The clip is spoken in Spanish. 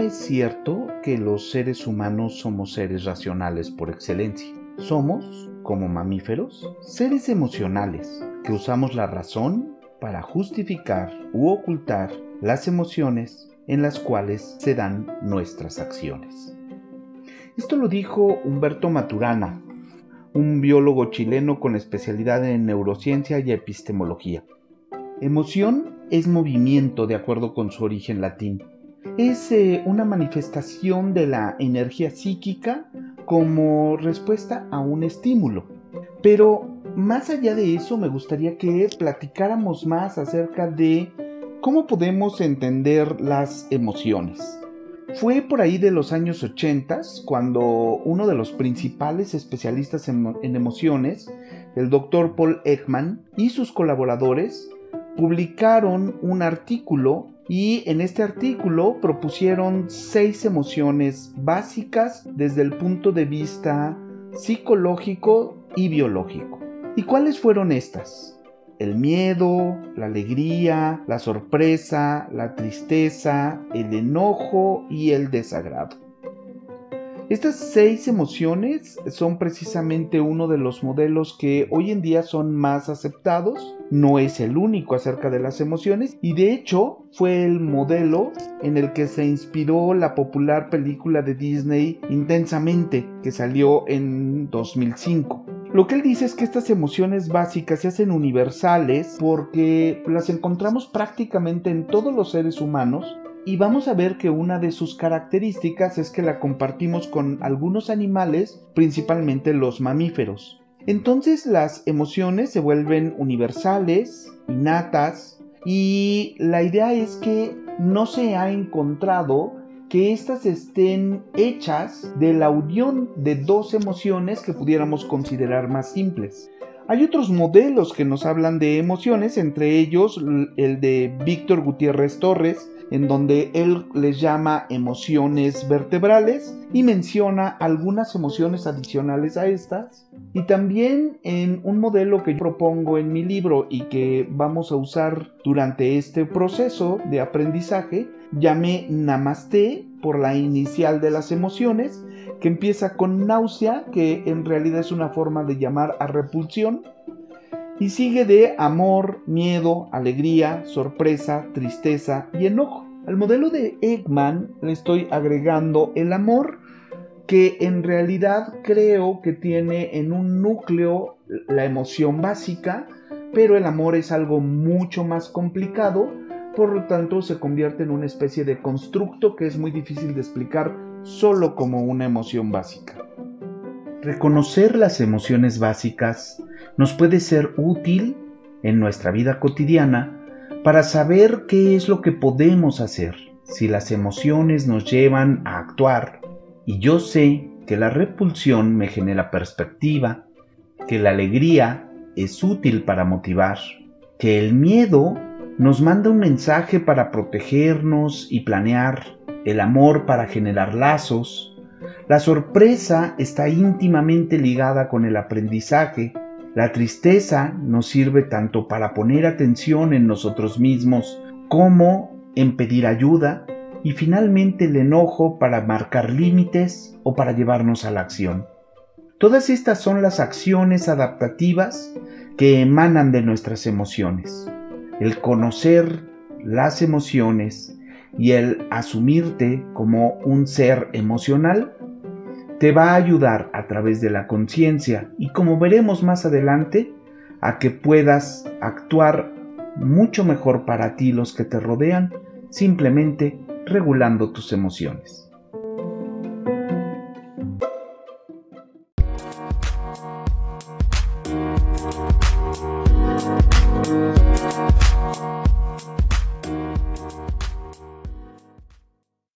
es cierto que los seres humanos somos seres racionales por excelencia. Somos, como mamíferos, seres emocionales que usamos la razón para justificar u ocultar las emociones en las cuales se dan nuestras acciones. Esto lo dijo Humberto Maturana, un biólogo chileno con especialidad en neurociencia y epistemología. Emoción es movimiento de acuerdo con su origen latín. Es eh, una manifestación de la energía psíquica como respuesta a un estímulo. Pero más allá de eso me gustaría que platicáramos más acerca de cómo podemos entender las emociones. Fue por ahí de los años 80 cuando uno de los principales especialistas en, emociones, el doctor Paul Ekman, y sus colaboradores publicaron un artículo y en este artículo propusieron seis emociones básicas desde el punto de vista psicológico y biológico. ¿Y cuáles fueron estas? el miedo, la alegría, la sorpresa, la tristeza, el enojo y el desagrado. Estas seis emociones son precisamente uno de los modelos que hoy en día son más aceptados. No es el único acerca de las emociones y de hecho fue el modelo en el que se inspiró la popular película de Disney Intensamente que salió en 2005. Lo que él dice es que estas emociones básicas se hacen universales porque las encontramos prácticamente en todos los seres humanos y vamos a ver que una de sus características es que la compartimos con algunos animales, principalmente los mamíferos. Entonces las emociones se vuelven universales, innatas, y la idea es que no se ha encontrado que éstas estén hechas de la unión de dos emociones que pudiéramos considerar más simples. Hay otros modelos que nos hablan de emociones, entre ellos el de Víctor Gutiérrez Torres, en donde él les llama emociones vertebrales y menciona algunas emociones adicionales a estas. Y también en un modelo que yo propongo en mi libro y que vamos a usar durante este proceso de aprendizaje, llamé Namaste por la inicial de las emociones, que empieza con náusea, que en realidad es una forma de llamar a repulsión, y sigue de amor, miedo, alegría, sorpresa, tristeza y enojo. Al modelo de Eggman le estoy agregando el amor, que en realidad creo que tiene en un núcleo la emoción básica, pero el amor es algo mucho más complicado por lo tanto se convierte en una especie de constructo que es muy difícil de explicar solo como una emoción básica. Reconocer las emociones básicas nos puede ser útil en nuestra vida cotidiana para saber qué es lo que podemos hacer si las emociones nos llevan a actuar y yo sé que la repulsión me genera perspectiva, que la alegría es útil para motivar, que el miedo nos manda un mensaje para protegernos y planear, el amor para generar lazos. La sorpresa está íntimamente ligada con el aprendizaje. La tristeza nos sirve tanto para poner atención en nosotros mismos como en pedir ayuda y finalmente el enojo para marcar límites o para llevarnos a la acción. Todas estas son las acciones adaptativas que emanan de nuestras emociones el conocer las emociones y el asumirte como un ser emocional te va a ayudar a través de la conciencia y como veremos más adelante, a que puedas actuar mucho mejor para ti los que te rodean, simplemente regulando tus emociones.